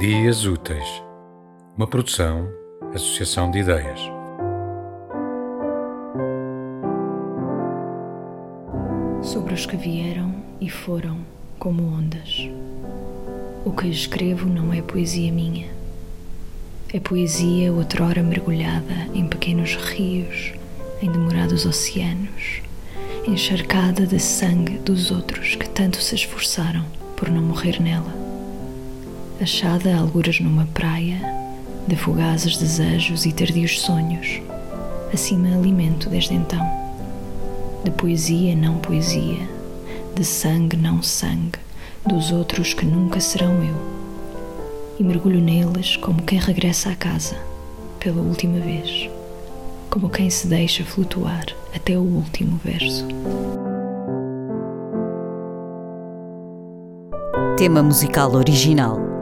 Dias Úteis, uma produção, associação de ideias. Sobre os que vieram e foram como ondas. O que escrevo não é poesia minha. É poesia outrora mergulhada em pequenos rios, em demorados oceanos, encharcada de sangue dos outros que tanto se esforçaram por não morrer nela. Achada alguras numa praia, de fugazes desejos e tardios sonhos, me alimento desde então. De poesia não poesia, de sangue não sangue, dos outros que nunca serão eu. E mergulho neles como quem regressa à casa, pela última vez, como quem se deixa flutuar até o último verso. Tema musical original